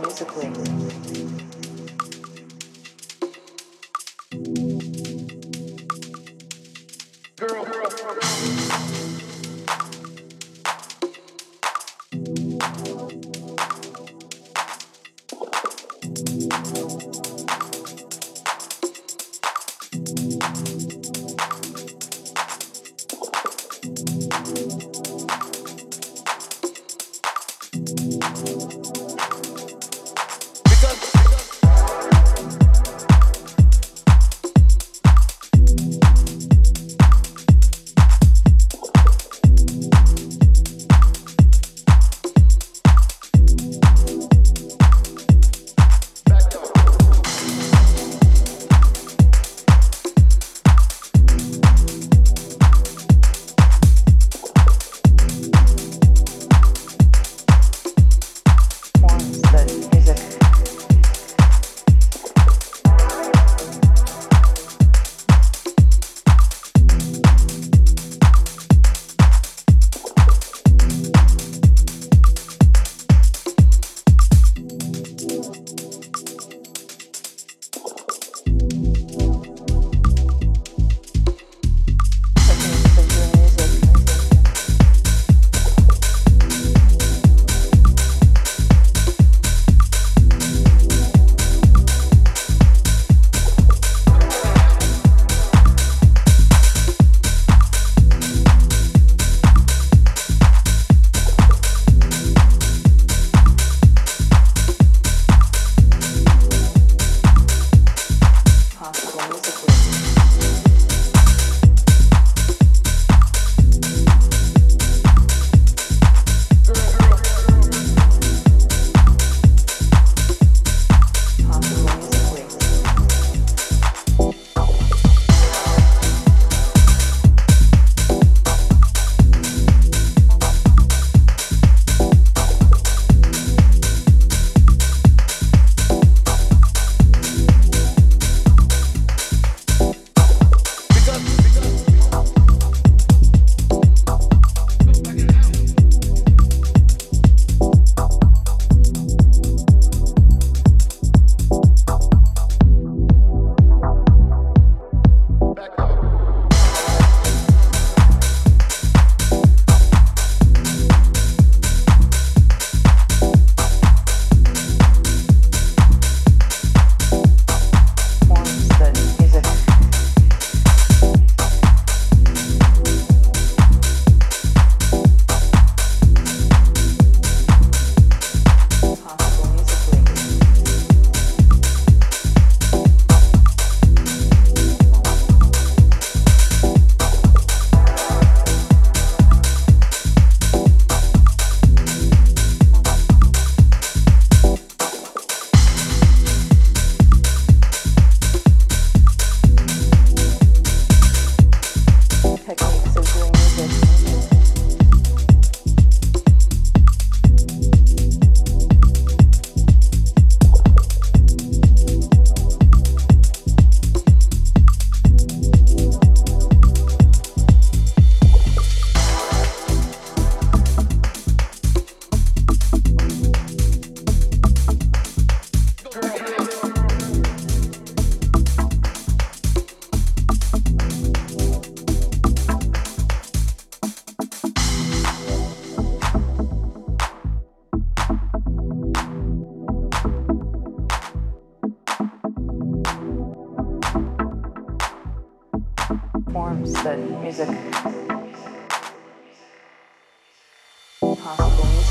Musically. Forms that music possible